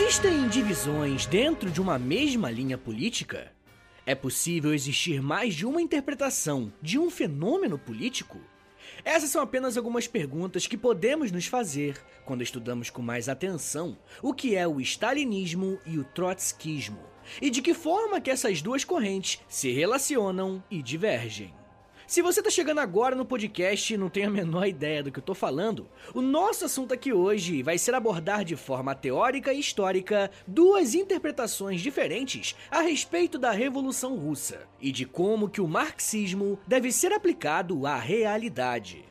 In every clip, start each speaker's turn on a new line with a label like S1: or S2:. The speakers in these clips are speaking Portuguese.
S1: Existem divisões dentro de uma mesma linha política? É possível existir mais de uma interpretação de um fenômeno político? Essas são apenas algumas perguntas que podemos nos fazer quando estudamos com mais atenção o que é o stalinismo e o trotskismo, e de que forma que essas duas correntes se relacionam e divergem. Se você está chegando agora no podcast e não tem a menor ideia do que eu tô falando, o nosso assunto aqui hoje vai ser abordar de forma teórica e histórica duas interpretações diferentes a respeito da Revolução Russa e de como que o marxismo deve ser aplicado à realidade.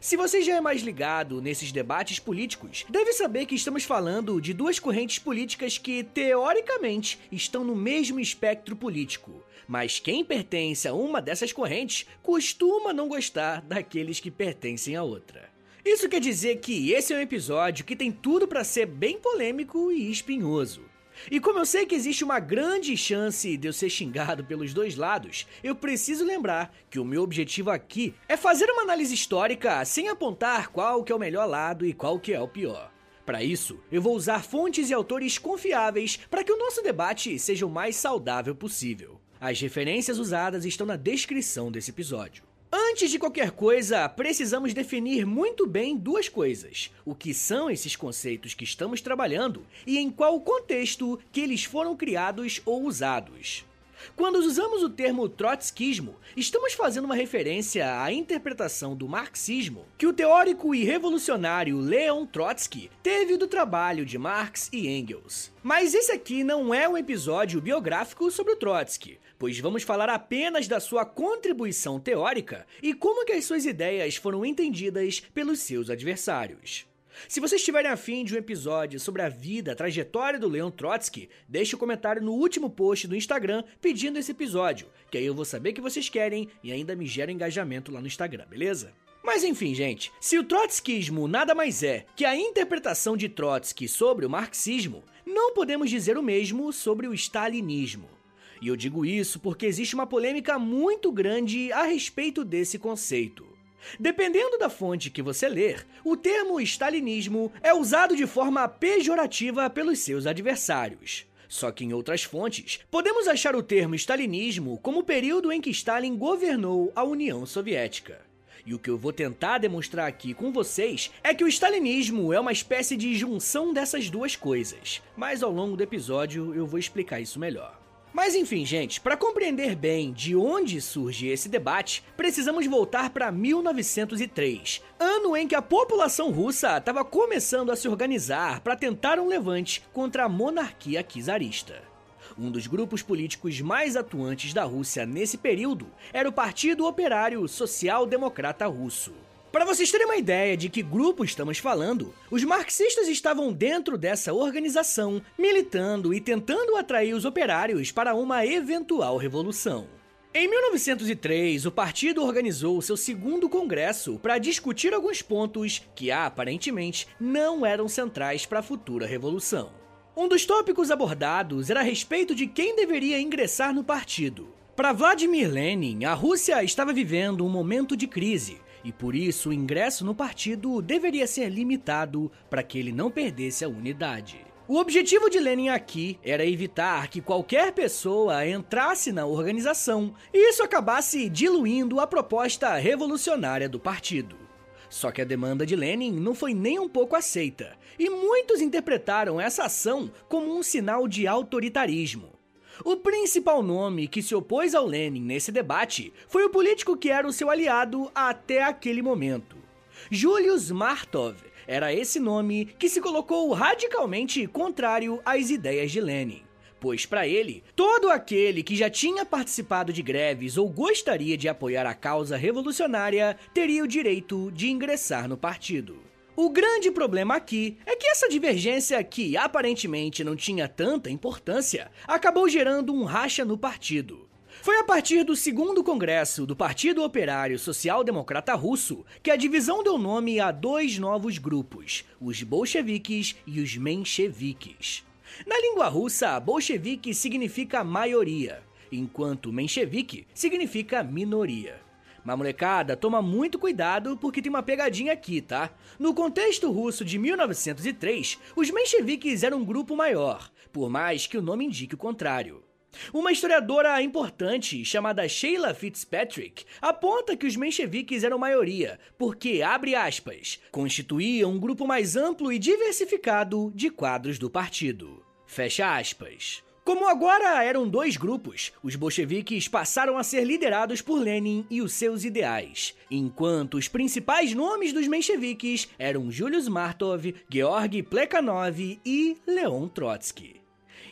S1: Se você já é mais ligado nesses debates políticos, deve saber que estamos falando de duas correntes políticas que, teoricamente, estão no mesmo espectro político. Mas quem pertence a uma dessas correntes costuma não gostar daqueles que pertencem a outra. Isso quer dizer que esse é um episódio que tem tudo para ser bem polêmico e espinhoso. E como eu sei que existe uma grande chance de eu ser xingado pelos dois lados, eu preciso lembrar que o meu objetivo aqui é fazer uma análise histórica sem apontar qual que é o melhor lado e qual que é o pior. Para isso, eu vou usar fontes e autores confiáveis para que o nosso debate seja o mais saudável possível. As referências usadas estão na descrição desse episódio. Antes de qualquer coisa, precisamos definir muito bem duas coisas: o que são esses conceitos que estamos trabalhando e em qual contexto que eles foram criados ou usados. Quando usamos o termo trotskismo, estamos fazendo uma referência à interpretação do marxismo que o teórico e revolucionário Leon Trotsky teve do trabalho de Marx e Engels. Mas esse aqui não é um episódio biográfico sobre o Trotsky, pois vamos falar apenas da sua contribuição teórica e como que as suas ideias foram entendidas pelos seus adversários. Se vocês tiverem afim de um episódio sobre a vida, a trajetória do Leon Trotsky, deixe um comentário no último post do Instagram pedindo esse episódio, que aí eu vou saber que vocês querem e ainda me gera engajamento lá no Instagram, beleza? Mas enfim, gente, se o trotskismo nada mais é que a interpretação de Trotsky sobre o marxismo, não podemos dizer o mesmo sobre o stalinismo. E eu digo isso porque existe uma polêmica muito grande a respeito desse conceito. Dependendo da fonte que você ler, o termo stalinismo é usado de forma pejorativa pelos seus adversários. Só que em outras fontes, podemos achar o termo stalinismo como o período em que Stalin governou a União Soviética. E o que eu vou tentar demonstrar aqui com vocês é que o stalinismo é uma espécie de junção dessas duas coisas, mas ao longo do episódio eu vou explicar isso melhor. Mas enfim, gente, para compreender bem de onde surge esse debate, precisamos voltar para 1903, ano em que a população russa estava começando a se organizar para tentar um levante contra a monarquia czarista. Um dos grupos políticos mais atuantes da Rússia nesse período era o Partido Operário Social Democrata Russo. Para vocês terem uma ideia de que grupo estamos falando, os marxistas estavam dentro dessa organização, militando e tentando atrair os operários para uma eventual revolução. Em 1903, o partido organizou seu segundo congresso para discutir alguns pontos que aparentemente não eram centrais para a futura revolução. Um dos tópicos abordados era a respeito de quem deveria ingressar no partido. Para Vladimir Lenin, a Rússia estava vivendo um momento de crise e por isso o ingresso no partido deveria ser limitado para que ele não perdesse a unidade. O objetivo de Lenin aqui era evitar que qualquer pessoa entrasse na organização e isso acabasse diluindo a proposta revolucionária do partido. Só que a demanda de Lenin não foi nem um pouco aceita, e muitos interpretaram essa ação como um sinal de autoritarismo. O principal nome que se opôs ao Lenin nesse debate foi o político que era o seu aliado até aquele momento. Julius Martov era esse nome que se colocou radicalmente contrário às ideias de Lenin. Pois para ele, todo aquele que já tinha participado de greves ou gostaria de apoiar a causa revolucionária teria o direito de ingressar no partido. O grande problema aqui é que essa divergência, que aparentemente não tinha tanta importância, acabou gerando um racha no partido. Foi a partir do segundo congresso do Partido Operário Social Democrata Russo que a divisão deu nome a dois novos grupos, os bolcheviques e os mencheviques. Na língua russa, bolchevique significa maioria, enquanto menchevique significa minoria. Mas molecada, toma muito cuidado porque tem uma pegadinha aqui, tá? No contexto russo de 1903, os mencheviques eram um grupo maior, por mais que o nome indique o contrário. Uma historiadora importante, chamada Sheila Fitzpatrick, aponta que os mencheviques eram maioria, porque, abre aspas, constituíam um grupo mais amplo e diversificado de quadros do partido. Fecha aspas. Como agora eram dois grupos, os bolcheviques passaram a ser liderados por Lenin e os seus ideais, enquanto os principais nomes dos mencheviques eram Julius Martov, Georgy Plekhanov e Leon Trotsky.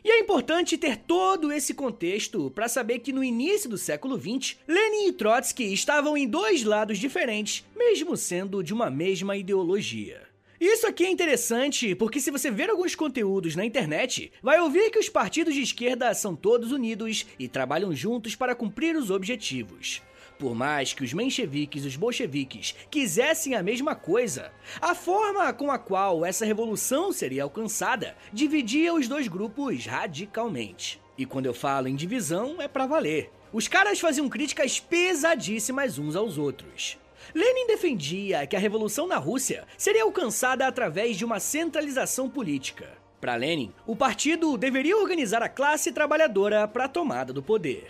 S1: E é importante ter todo esse contexto para saber que no início do século XX, Lenin e Trotsky estavam em dois lados diferentes, mesmo sendo de uma mesma ideologia. Isso aqui é interessante porque se você ver alguns conteúdos na internet, vai ouvir que os partidos de esquerda são todos unidos e trabalham juntos para cumprir os objetivos. Por mais que os mencheviques e os bolcheviques quisessem a mesma coisa, a forma com a qual essa revolução seria alcançada dividia os dois grupos radicalmente. E quando eu falo em divisão, é para valer. Os caras faziam críticas pesadíssimas uns aos outros. Lenin defendia que a revolução na Rússia seria alcançada através de uma centralização política. Para Lenin, o partido deveria organizar a classe trabalhadora para a tomada do poder.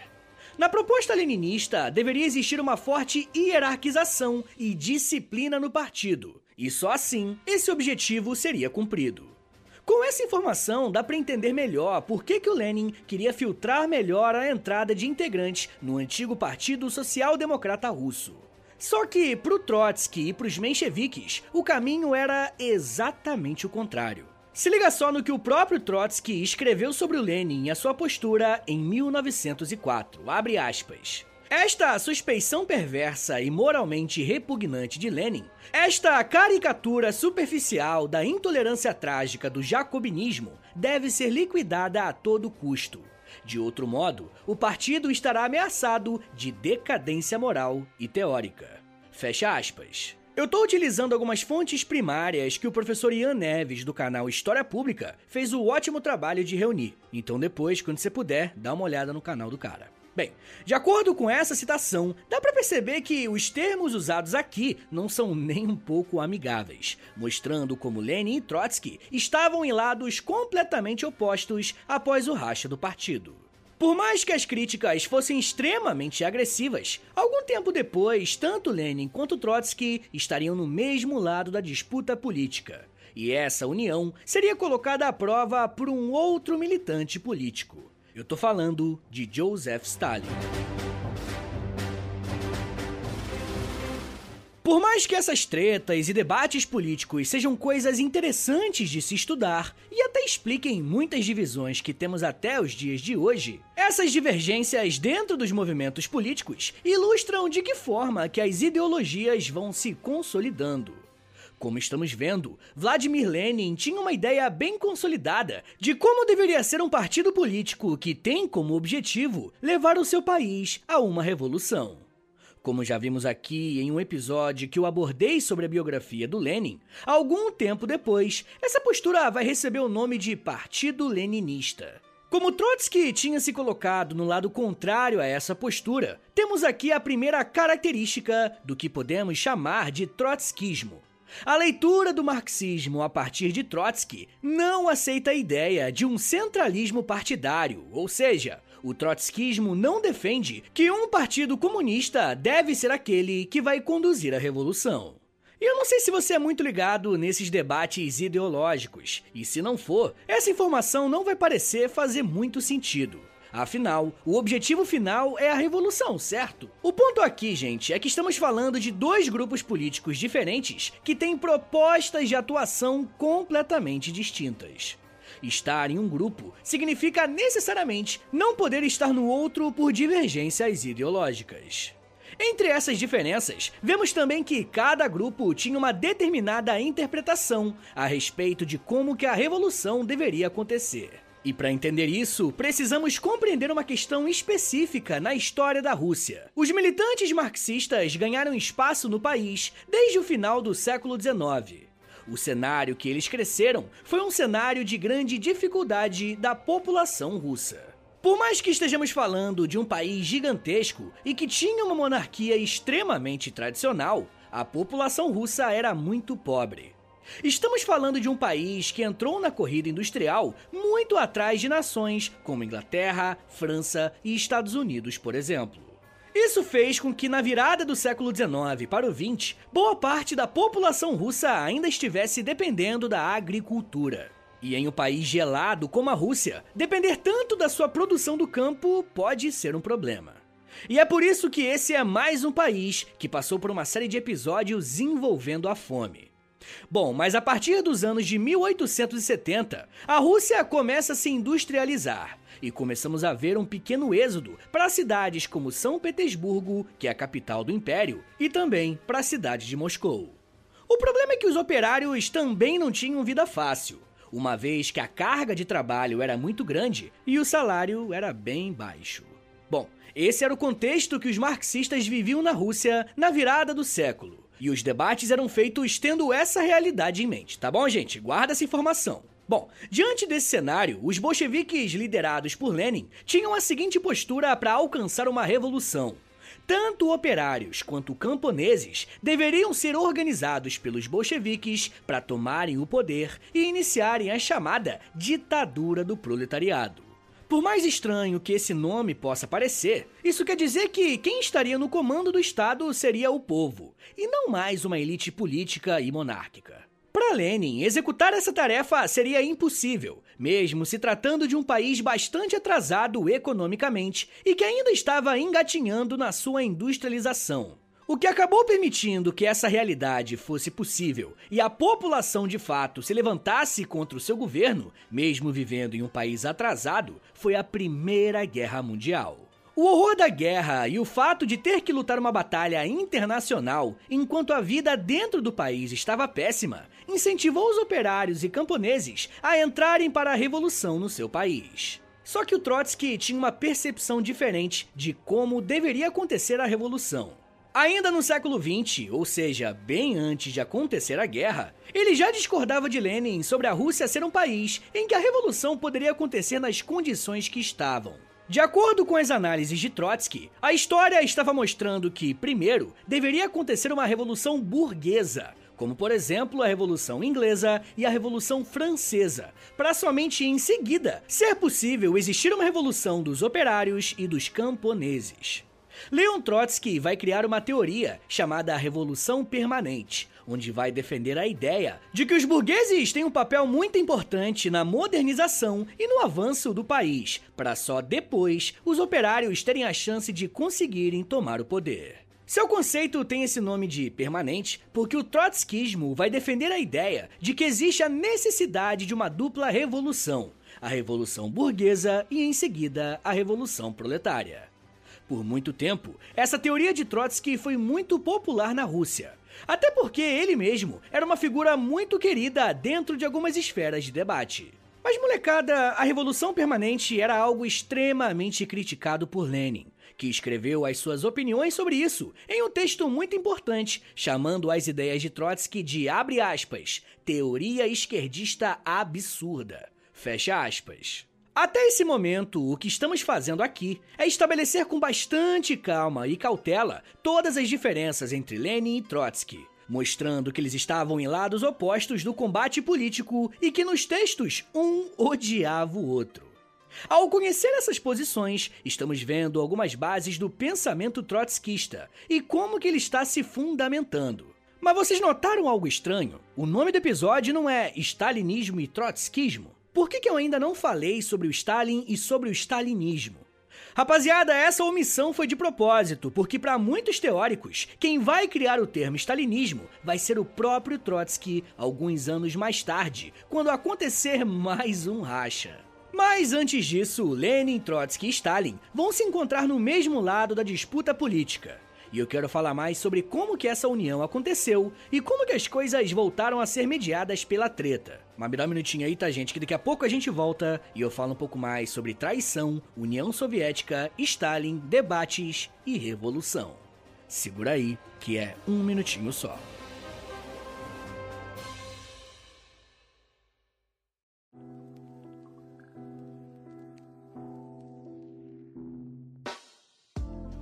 S1: Na proposta leninista, deveria existir uma forte hierarquização e disciplina no partido, e só assim esse objetivo seria cumprido. Com essa informação, dá para entender melhor por que, que o Lenin queria filtrar melhor a entrada de integrantes no antigo Partido Social Democrata Russo. Só que, pro Trotsky e pros mencheviques, o caminho era exatamente o contrário. Se liga só no que o próprio Trotsky escreveu sobre o Lenin e a sua postura em 1904, abre aspas. Esta suspeição perversa e moralmente repugnante de Lenin, esta caricatura superficial da intolerância trágica do jacobinismo, deve ser liquidada a todo custo. De outro modo, o partido estará ameaçado de decadência moral e teórica. Fecha aspas. Eu estou utilizando algumas fontes primárias que o professor Ian Neves, do canal História Pública, fez o ótimo trabalho de reunir. Então depois, quando você puder, dá uma olhada no canal do cara. Bem, de acordo com essa citação, dá para perceber que os termos usados aqui não são nem um pouco amigáveis, mostrando como Lenin e Trotsky estavam em lados completamente opostos após o racha do partido. Por mais que as críticas fossem extremamente agressivas, algum tempo depois, tanto Lenin quanto Trotsky estariam no mesmo lado da disputa política. E essa união seria colocada à prova por um outro militante político. Eu tô falando de Joseph Stalin. Por mais que essas tretas e debates políticos sejam coisas interessantes de se estudar e até expliquem muitas divisões que temos até os dias de hoje, essas divergências dentro dos movimentos políticos ilustram de que forma que as ideologias vão se consolidando. Como estamos vendo, Vladimir Lenin tinha uma ideia bem consolidada de como deveria ser um partido político que tem como objetivo levar o seu país a uma revolução. Como já vimos aqui em um episódio que eu abordei sobre a biografia do Lenin, algum tempo depois, essa postura vai receber o nome de Partido Leninista. Como Trotsky tinha se colocado no lado contrário a essa postura, temos aqui a primeira característica do que podemos chamar de trotskismo, a leitura do marxismo a partir de Trotsky não aceita a ideia de um centralismo partidário, ou seja, o trotskismo não defende que um partido comunista deve ser aquele que vai conduzir a revolução. E eu não sei se você é muito ligado nesses debates ideológicos, e se não for, essa informação não vai parecer fazer muito sentido. Afinal, o objetivo final é a revolução, certo? O ponto aqui, gente, é que estamos falando de dois grupos políticos diferentes que têm propostas de atuação completamente distintas. Estar em um grupo significa necessariamente não poder estar no outro por divergências ideológicas. Entre essas diferenças, vemos também que cada grupo tinha uma determinada interpretação a respeito de como que a revolução deveria acontecer. E para entender isso, precisamos compreender uma questão específica na história da Rússia. Os militantes marxistas ganharam espaço no país desde o final do século XIX. O cenário que eles cresceram foi um cenário de grande dificuldade da população russa. Por mais que estejamos falando de um país gigantesco e que tinha uma monarquia extremamente tradicional, a população russa era muito pobre. Estamos falando de um país que entrou na corrida industrial muito atrás de nações como Inglaterra, França e Estados Unidos, por exemplo. Isso fez com que, na virada do século XIX para o XX, boa parte da população russa ainda estivesse dependendo da agricultura. E em um país gelado como a Rússia, depender tanto da sua produção do campo pode ser um problema. E é por isso que esse é mais um país que passou por uma série de episódios envolvendo a fome. Bom, mas a partir dos anos de 1870, a Rússia começa a se industrializar e começamos a ver um pequeno êxodo para cidades como São Petersburgo, que é a capital do império, e também para a cidade de Moscou. O problema é que os operários também não tinham vida fácil, uma vez que a carga de trabalho era muito grande e o salário era bem baixo. Bom, esse era o contexto que os marxistas viviam na Rússia na virada do século. E os debates eram feitos tendo essa realidade em mente, tá bom, gente? Guarda essa informação. Bom, diante desse cenário, os bolcheviques liderados por Lenin tinham a seguinte postura para alcançar uma revolução. Tanto operários quanto camponeses deveriam ser organizados pelos bolcheviques para tomarem o poder e iniciarem a chamada ditadura do proletariado. Por mais estranho que esse nome possa parecer, isso quer dizer que quem estaria no comando do Estado seria o povo, e não mais uma elite política e monárquica. Para Lenin, executar essa tarefa seria impossível, mesmo se tratando de um país bastante atrasado economicamente e que ainda estava engatinhando na sua industrialização. O que acabou permitindo que essa realidade fosse possível e a população de fato se levantasse contra o seu governo, mesmo vivendo em um país atrasado, foi a Primeira Guerra Mundial. O horror da guerra e o fato de ter que lutar uma batalha internacional enquanto a vida dentro do país estava péssima incentivou os operários e camponeses a entrarem para a revolução no seu país. Só que o Trotsky tinha uma percepção diferente de como deveria acontecer a revolução. Ainda no século XX, ou seja, bem antes de acontecer a guerra, ele já discordava de Lenin sobre a Rússia ser um país em que a revolução poderia acontecer nas condições que estavam. De acordo com as análises de Trotsky, a história estava mostrando que, primeiro, deveria acontecer uma revolução burguesa, como por exemplo a Revolução Inglesa e a Revolução Francesa, para somente em seguida ser possível existir uma revolução dos operários e dos camponeses. Leon Trotsky vai criar uma teoria chamada Revolução Permanente, onde vai defender a ideia de que os burgueses têm um papel muito importante na modernização e no avanço do país, para só depois os operários terem a chance de conseguirem tomar o poder. Seu conceito tem esse nome de permanente porque o trotskismo vai defender a ideia de que existe a necessidade de uma dupla revolução, a revolução burguesa e em seguida a revolução proletária. Por muito tempo, essa teoria de Trotsky foi muito popular na Rússia. Até porque ele mesmo era uma figura muito querida dentro de algumas esferas de debate. Mas, molecada, a Revolução Permanente era algo extremamente criticado por Lenin, que escreveu as suas opiniões sobre isso em um texto muito importante, chamando as ideias de Trotsky de, abre aspas, teoria esquerdista absurda. Fecha aspas. Até esse momento, o que estamos fazendo aqui é estabelecer com bastante calma e cautela todas as diferenças entre Lenin e Trotsky, mostrando que eles estavam em lados opostos do combate político e que nos textos um odiava o outro. Ao conhecer essas posições, estamos vendo algumas bases do pensamento trotskista e como que ele está se fundamentando. Mas vocês notaram algo estranho? O nome do episódio não é Stalinismo e Trotskismo. Por que, que eu ainda não falei sobre o Stalin e sobre o stalinismo? Rapaziada, essa omissão foi de propósito, porque para muitos teóricos, quem vai criar o termo stalinismo vai ser o próprio Trotsky alguns anos mais tarde, quando acontecer mais um racha. Mas antes disso, Lenin, Trotsky e Stalin vão se encontrar no mesmo lado da disputa política. E eu quero falar mais sobre como que essa união aconteceu e como que as coisas voltaram a ser mediadas pela treta. Mas me dá um minutinho aí, tá, gente? Que daqui a pouco a gente volta e eu falo um pouco mais sobre traição, União Soviética, Stalin, debates e revolução. Segura aí, que é um minutinho só.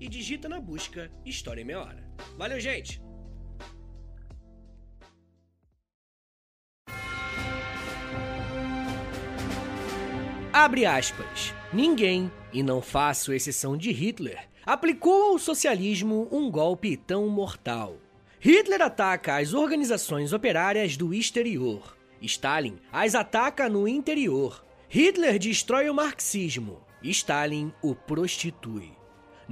S1: e digita na busca História em Meia Hora. Valeu, gente! Abre aspas. Ninguém, e não faço exceção de Hitler, aplicou ao socialismo um golpe tão mortal. Hitler ataca as organizações operárias do exterior. Stalin as ataca no interior. Hitler destrói o marxismo. Stalin o prostitui.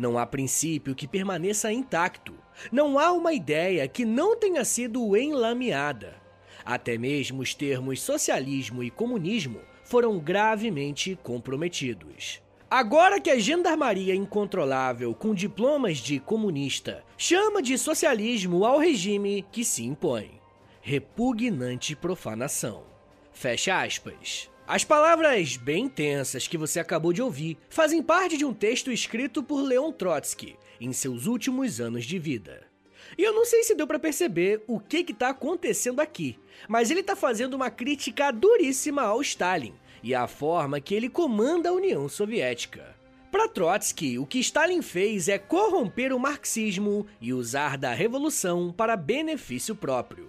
S1: Não há princípio que permaneça intacto. Não há uma ideia que não tenha sido enlameada. Até mesmo os termos socialismo e comunismo foram gravemente comprometidos. Agora que a gendarmaria incontrolável com diplomas de comunista chama de socialismo ao regime que se impõe. Repugnante profanação. Fecha aspas. As palavras bem tensas que você acabou de ouvir fazem parte de um texto escrito por Leon Trotsky em seus últimos anos de vida. E eu não sei se deu para perceber o que que tá acontecendo aqui, mas ele tá fazendo uma crítica duríssima ao Stalin e à forma que ele comanda a União Soviética. Para Trotsky, o que Stalin fez é corromper o marxismo e usar da revolução para benefício próprio.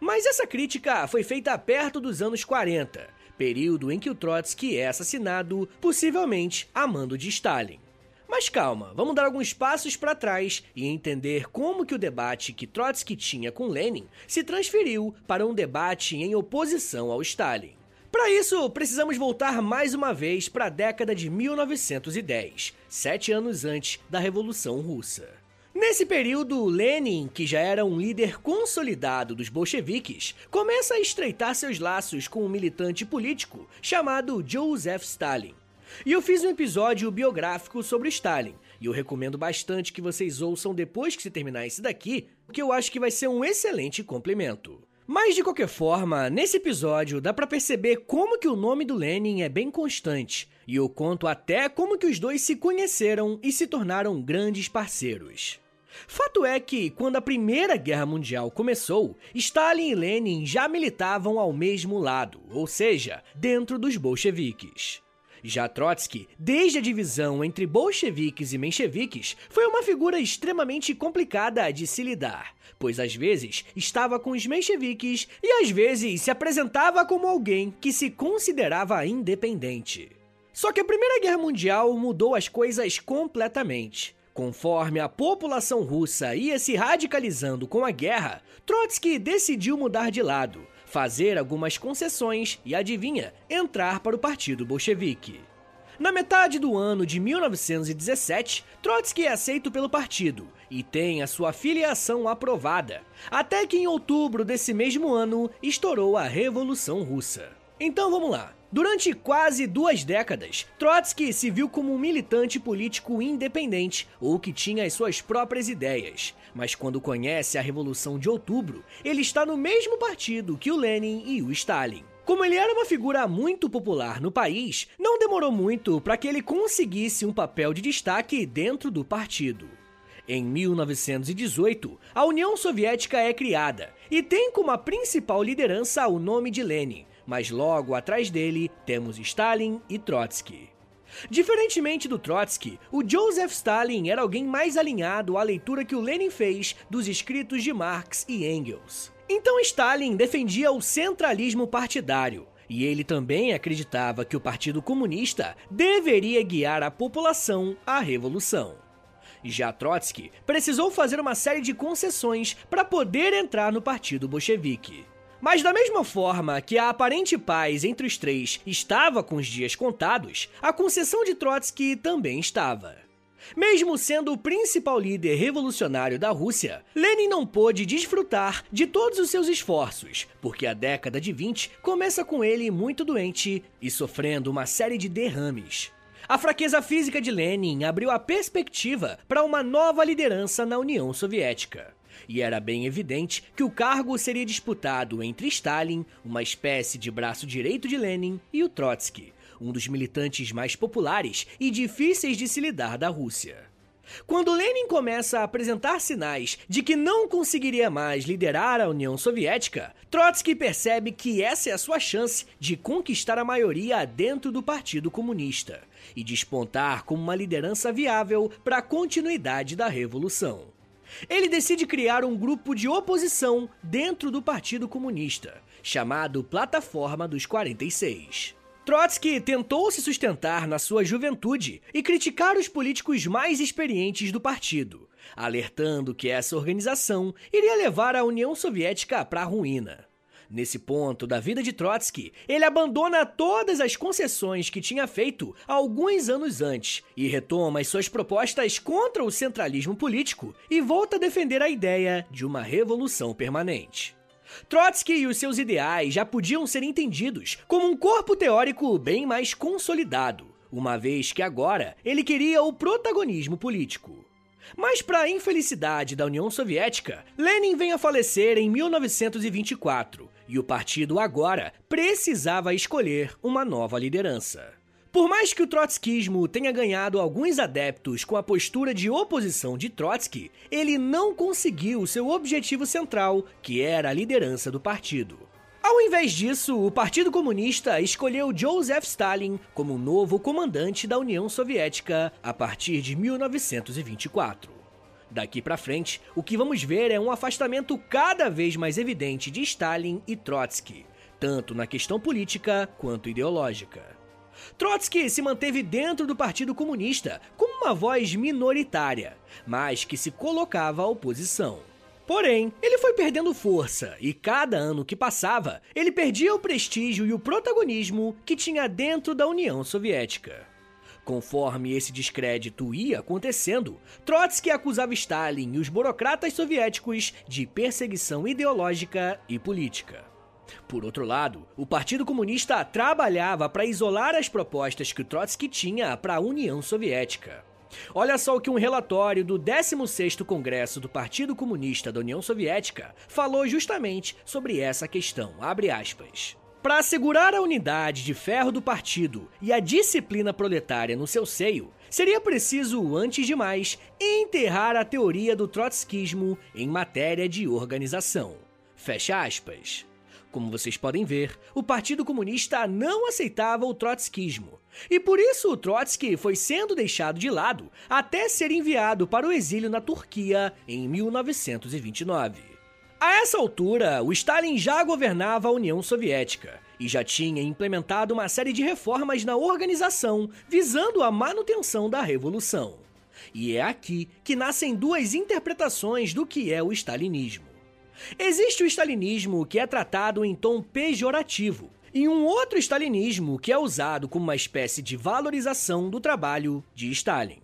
S1: Mas essa crítica foi feita perto dos anos 40, período em que o Trotsky é assassinado, possivelmente a mando de Stalin. Mas calma, vamos dar alguns passos para trás e entender como que o debate que Trotsky tinha com Lenin se transferiu para um debate em oposição ao Stalin. Para isso, precisamos voltar mais uma vez para a década de 1910, sete anos antes da Revolução Russa. Nesse período, Lenin, que já era um líder consolidado dos bolcheviques, começa a estreitar seus laços com um militante político chamado Joseph Stalin. E eu fiz um episódio biográfico sobre Stalin, e eu recomendo bastante que vocês ouçam depois que se terminar esse daqui, porque eu acho que vai ser um excelente complemento. Mas de qualquer forma, nesse episódio dá para perceber como que o nome do Lenin é bem constante, e eu conto até como que os dois se conheceram e se tornaram grandes parceiros. Fato é que, quando a Primeira Guerra Mundial começou, Stalin e Lenin já militavam ao mesmo lado, ou seja, dentro dos bolcheviques. Já Trotsky, desde a divisão entre bolcheviques e mencheviques, foi uma figura extremamente complicada de se lidar, pois às vezes estava com os mencheviques e às vezes se apresentava como alguém que se considerava independente. Só que a Primeira Guerra Mundial mudou as coisas completamente. Conforme a população russa ia se radicalizando com a guerra, Trotsky decidiu mudar de lado fazer algumas concessões e, adivinha, entrar para o Partido Bolchevique. Na metade do ano de 1917, Trotsky é aceito pelo partido e tem a sua filiação aprovada, até que em outubro desse mesmo ano estourou a Revolução Russa. Então vamos lá. Durante quase duas décadas, Trotsky se viu como um militante político independente ou que tinha as suas próprias ideias. Mas quando conhece a Revolução de Outubro, ele está no mesmo partido que o Lenin e o Stalin. Como ele era uma figura muito popular no país, não demorou muito para que ele conseguisse um papel de destaque dentro do partido. Em 1918, a União Soviética é criada e tem como a principal liderança o nome de Lenin, mas logo atrás dele temos Stalin e Trotsky. Diferentemente do Trotsky, o Joseph Stalin era alguém mais alinhado à leitura que o Lenin fez dos escritos de Marx e Engels. Então Stalin defendia o centralismo partidário, e ele também acreditava que o Partido Comunista deveria guiar a população à revolução. Já Trotsky precisou fazer uma série de concessões para poder entrar no Partido Bolchevique. Mas da mesma forma que a aparente paz entre os três estava com os dias contados, a concessão de Trotsky também estava. Mesmo sendo o principal líder revolucionário da Rússia, Lenin não pôde desfrutar de todos os seus esforços, porque a década de 20 começa com ele muito doente e sofrendo uma série de derrames. A fraqueza física de Lenin abriu a perspectiva para uma nova liderança na União Soviética. E era bem evidente que o cargo seria disputado entre Stalin, uma espécie de braço direito de Lenin, e o Trotsky, um dos militantes mais populares e difíceis de se lidar da Rússia. Quando Lenin começa a apresentar sinais de que não conseguiria mais liderar a União Soviética, Trotsky percebe que essa é a sua chance de conquistar a maioria dentro do Partido Comunista e despontar como uma liderança viável para a continuidade da revolução. Ele decide criar um grupo de oposição dentro do Partido Comunista, chamado Plataforma dos 46. Trotsky tentou se sustentar na sua juventude e criticar os políticos mais experientes do partido, alertando que essa organização iria levar a União Soviética para a ruína. Nesse ponto da vida de Trotsky, ele abandona todas as concessões que tinha feito alguns anos antes e retoma as suas propostas contra o centralismo político e volta a defender a ideia de uma revolução permanente. Trotsky e os seus ideais já podiam ser entendidos como um corpo teórico bem mais consolidado, uma vez que agora ele queria o protagonismo político. Mas, para a infelicidade da União Soviética, Lenin vem a falecer em 1924 e o partido agora precisava escolher uma nova liderança. Por mais que o trotskismo tenha ganhado alguns adeptos com a postura de oposição de Trotsky, ele não conseguiu seu objetivo central, que era a liderança do partido. Ao invés disso, o Partido Comunista escolheu Joseph Stalin como novo comandante da União Soviética a partir de 1924. Daqui para frente, o que vamos ver é um afastamento cada vez mais evidente de Stalin e Trotsky, tanto na questão política quanto ideológica. Trotsky se manteve dentro do Partido Comunista como uma voz minoritária, mas que se colocava à oposição. Porém, ele foi perdendo força e cada ano que passava, ele perdia o prestígio e o protagonismo que tinha dentro da União Soviética. Conforme esse descrédito ia acontecendo, Trotsky acusava Stalin e os burocratas soviéticos de perseguição ideológica e política. Por outro lado, o Partido Comunista trabalhava para isolar as propostas que Trotsky tinha para a União Soviética. Olha só o que um relatório do 16º Congresso do Partido Comunista da União Soviética falou justamente sobre essa questão, Para assegurar a unidade de ferro do partido e a disciplina proletária no seu seio, seria preciso, antes de mais, enterrar a teoria do trotskismo em matéria de organização. Fecha aspas. Como vocês podem ver, o Partido Comunista não aceitava o trotskismo, e por isso o Trotsky foi sendo deixado de lado até ser enviado para o exílio na Turquia em 1929. A essa altura, o Stalin já governava a União Soviética e já tinha implementado uma série de reformas na organização visando a manutenção da revolução. E é aqui que nascem duas interpretações do que é o stalinismo. Existe o stalinismo que é tratado em tom pejorativo, e um outro stalinismo que é usado como uma espécie de valorização do trabalho de Stalin.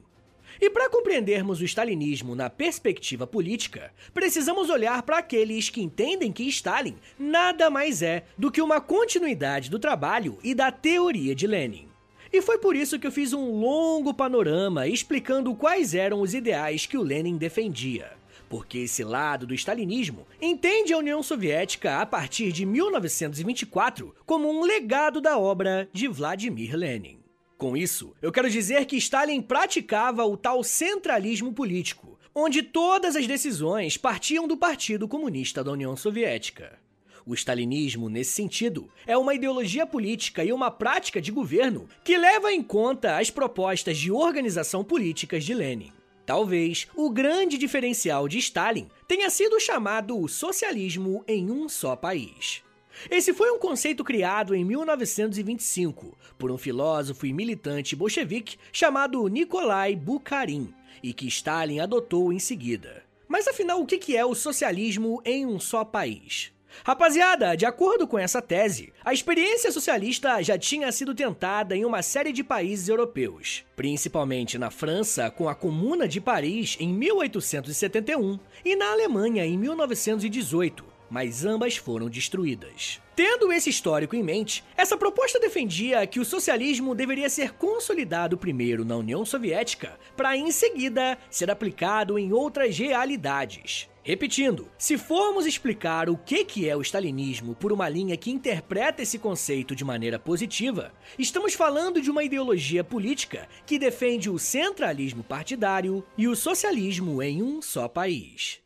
S1: E para compreendermos o stalinismo na perspectiva política, precisamos olhar para aqueles que entendem que Stalin nada mais é do que uma continuidade do trabalho e da teoria de Lenin. E foi por isso que eu fiz um longo panorama explicando quais eram os ideais que o Lenin defendia porque esse lado do stalinismo entende a União Soviética a partir de 1924 como um legado da obra de Vladimir Lenin. Com isso, eu quero dizer que Stalin praticava o tal centralismo político, onde todas as decisões partiam do Partido Comunista da União Soviética. O stalinismo, nesse sentido, é uma ideologia política e uma prática de governo que leva em conta as propostas de organização políticas de Lenin. Talvez o grande diferencial de Stalin tenha sido chamado socialismo em um só país. Esse foi um conceito criado em 1925 por um filósofo e militante bolchevique chamado Nikolai Bukharin e que Stalin adotou em seguida. Mas afinal, o que é o socialismo em um só país? Rapaziada, de acordo com essa tese, a experiência socialista já tinha sido tentada em uma série de países europeus, principalmente na França com a Comuna de Paris em 1871 e na Alemanha em 1918, mas ambas foram destruídas. Tendo esse histórico em mente, essa proposta defendia que o socialismo deveria ser consolidado primeiro na União Soviética, para em seguida ser aplicado em outras realidades. Repetindo, se formos explicar o que é o stalinismo por uma linha que interpreta esse conceito de maneira positiva, estamos falando de uma ideologia política que defende o centralismo partidário e o socialismo em um só país.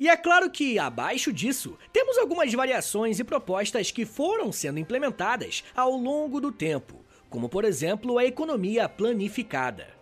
S1: E é claro que, abaixo disso, temos algumas variações e propostas que foram sendo implementadas ao longo do tempo, como por exemplo a economia planificada.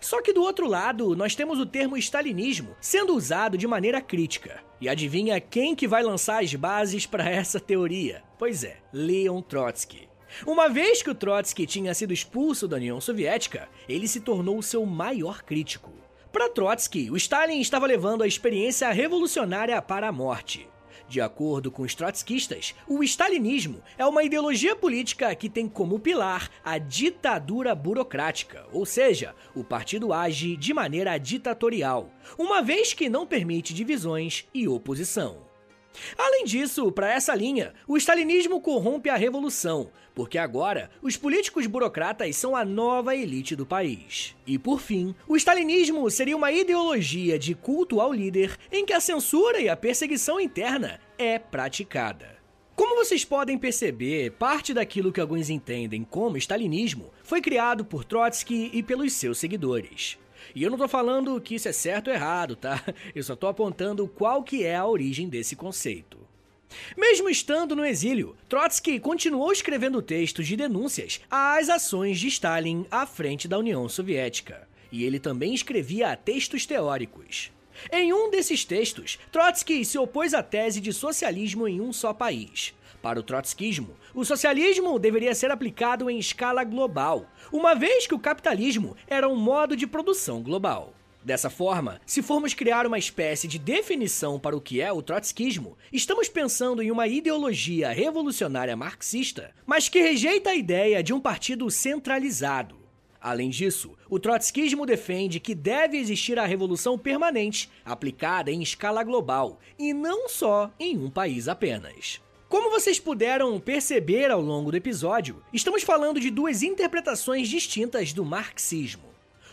S1: Só que do outro lado, nós temos o termo stalinismo sendo usado de maneira crítica. E adivinha quem que vai lançar as bases para essa teoria? Pois é, Leon Trotsky. Uma vez que o Trotsky tinha sido expulso da União Soviética, ele se tornou seu maior crítico. Para Trotsky, o Stalin estava levando a experiência revolucionária para a morte. De acordo com os trotskistas, o stalinismo é uma ideologia política que tem como pilar a ditadura burocrática, ou seja, o partido age de maneira ditatorial, uma vez que não permite divisões e oposição. Além disso, para essa linha, o stalinismo corrompe a revolução, porque agora os políticos burocratas são a nova elite do país. E por fim, o stalinismo seria uma ideologia de culto ao líder em que a censura e a perseguição interna é praticada. Como vocês podem perceber, parte daquilo que alguns entendem como stalinismo foi criado por Trotsky e pelos seus seguidores. E eu não tô falando que isso é certo ou errado, tá? Eu só tô apontando qual que é a origem desse conceito. Mesmo estando no exílio, Trotsky continuou escrevendo textos de denúncias às ações de Stalin à frente da União Soviética. E ele também escrevia textos teóricos. Em um desses textos, Trotsky se opôs à tese de socialismo em um só país. Para o trotskismo, o socialismo deveria ser aplicado em escala global, uma vez que o capitalismo era um modo de produção global. Dessa forma, se formos criar uma espécie de definição para o que é o trotskismo, estamos pensando em uma ideologia revolucionária marxista, mas que rejeita a ideia de um partido centralizado. Além disso, o trotskismo defende que deve existir a revolução permanente, aplicada em escala global, e não só em um país apenas. Como vocês puderam perceber ao longo do episódio, estamos falando de duas interpretações distintas do marxismo.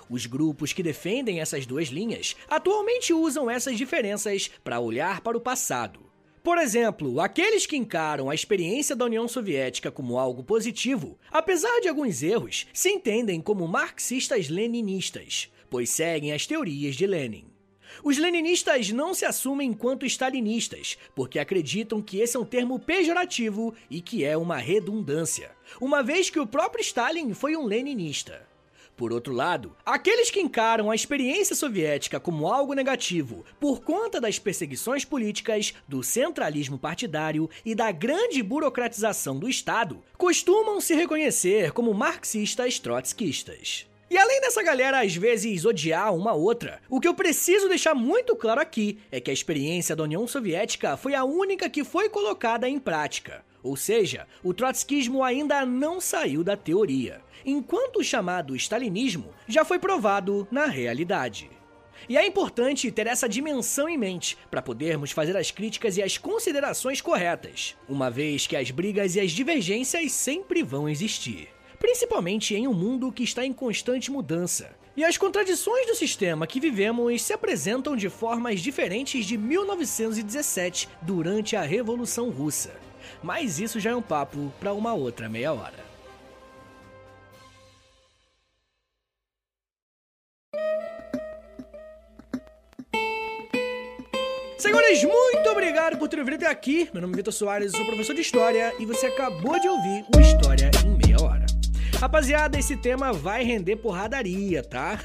S1: Os grupos que defendem essas duas linhas atualmente usam essas diferenças para olhar para o passado. Por exemplo, aqueles que encaram a experiência da União Soviética como algo positivo, apesar de alguns erros, se entendem como marxistas-leninistas, pois seguem as teorias de Lenin. Os leninistas não se assumem enquanto stalinistas, porque acreditam que esse é um termo pejorativo e que é uma redundância, uma vez que o próprio Stalin foi um leninista. Por outro lado, aqueles que encaram a experiência soviética como algo negativo por conta das perseguições políticas, do centralismo partidário e da grande burocratização do Estado, costumam se reconhecer como marxistas trotskistas. E além dessa galera às vezes odiar uma outra, o que eu preciso deixar muito claro aqui é que a experiência da União Soviética foi a única que foi colocada em prática. Ou seja, o trotskismo ainda não saiu da teoria, enquanto o chamado stalinismo já foi provado na realidade. E é importante ter essa dimensão em mente para podermos fazer as críticas e as considerações corretas, uma vez que as brigas e as divergências sempre vão existir principalmente em um mundo que está em constante mudança. E as contradições do sistema que vivemos se apresentam de formas diferentes de 1917 durante a Revolução Russa. Mas isso já é um papo para uma outra meia hora. Senhores, muito obrigado por ter ouvido até aqui. Meu nome é Vitor Soares, sou professor de História e você acabou de ouvir o História em Meia Hora. Rapaziada, esse tema vai render porradaria, tá?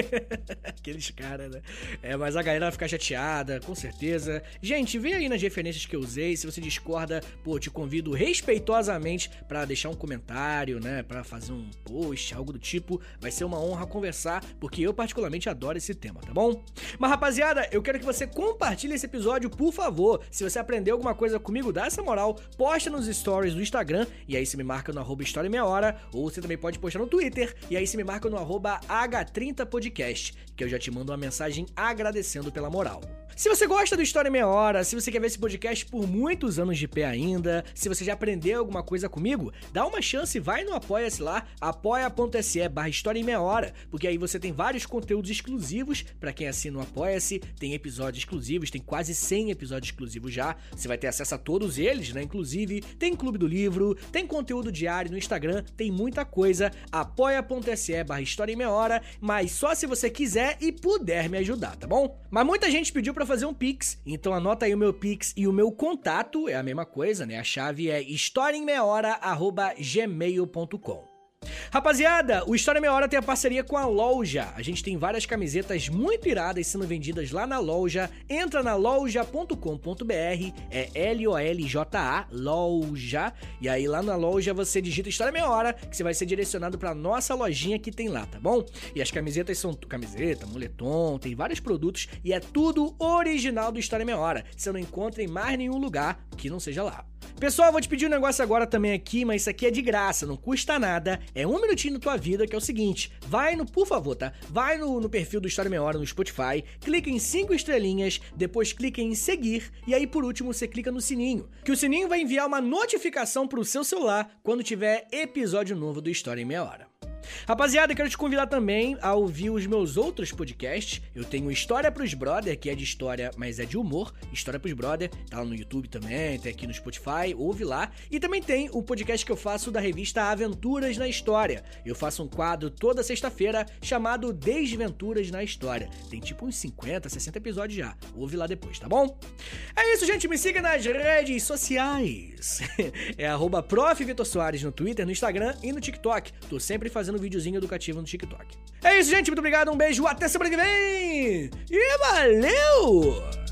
S1: Aqueles caras, né? É, mas a galera vai ficar chateada, com certeza. Gente, vê aí nas referências que eu usei. Se você discorda, pô, te convido respeitosamente para deixar um comentário, né? Para fazer um post, algo do tipo. Vai ser uma honra conversar, porque eu particularmente adoro esse tema, tá bom? Mas rapaziada, eu quero que você compartilhe esse episódio, por favor. Se você aprendeu alguma coisa comigo, dá essa moral, posta nos stories do Instagram e aí você me marca no arroba História Meia Hora, ou você também pode postar no Twitter e aí você me marca no arroba H30podcast, que eu já te mando uma mensagem agradecendo pela moral. Se você gosta do História em Meia Hora, se você quer ver esse podcast por muitos anos de pé ainda, se você já aprendeu alguma coisa comigo, dá uma chance, vai no Apoia-se lá, apoia.se barra História em Meia Hora, porque aí você tem vários conteúdos exclusivos para quem assina o Apoia-se, tem episódios exclusivos, tem quase 100 episódios exclusivos já, você vai ter acesso a todos eles, né? Inclusive, tem Clube do Livro, tem conteúdo diário no Instagram, tem muita coisa, apoia.se barra História em Meia Hora, mas só se você quiser e puder me ajudar, tá bom? Mas muita gente pediu para fazer um Pix, então anota aí o meu Pix e o meu contato, é a mesma coisa, né? A chave é historiaemmeiahora.gmail.com. Rapaziada, o História Meia Hora tem a parceria com a loja. A gente tem várias camisetas muito iradas sendo vendidas lá na loja. Entra na loja.com.br, é L-O-L-J-A, loja. E aí lá na loja você digita História Meia Hora, que você vai ser direcionado pra nossa lojinha que tem lá, tá bom? E as camisetas são camiseta, moletom, tem vários produtos e é tudo original do História Meia Hora. Você não encontra em mais nenhum lugar que não seja lá. Pessoal, vou te pedir um negócio agora também aqui, mas isso aqui é de graça, não custa nada. É um minutinho na tua vida, que é o seguinte: vai no, por favor, tá? Vai no, no perfil do História Meia Hora no Spotify, clica em cinco estrelinhas, depois clica em seguir, e aí por último você clica no sininho. Que o sininho vai enviar uma notificação pro seu celular quando tiver episódio novo do História em Meia Hora. Rapaziada, quero te convidar também a ouvir os meus outros podcasts. Eu tenho História pros Brother, que é de história, mas é de humor. História pros Brother, tá lá no YouTube também, tem aqui no Spotify, ouve lá. E também tem o podcast que eu faço da revista Aventuras na História. Eu faço um quadro toda sexta-feira chamado Desventuras na História. Tem tipo uns 50, 60 episódios já. Ouve lá depois, tá bom? É isso, gente. Me siga nas redes sociais. é arroba no Twitter, no Instagram e no TikTok. Tô sempre fazendo fazendo videozinho educativo no TikTok. É isso, gente. Muito obrigado. Um beijo. Até semana que vem. E valeu!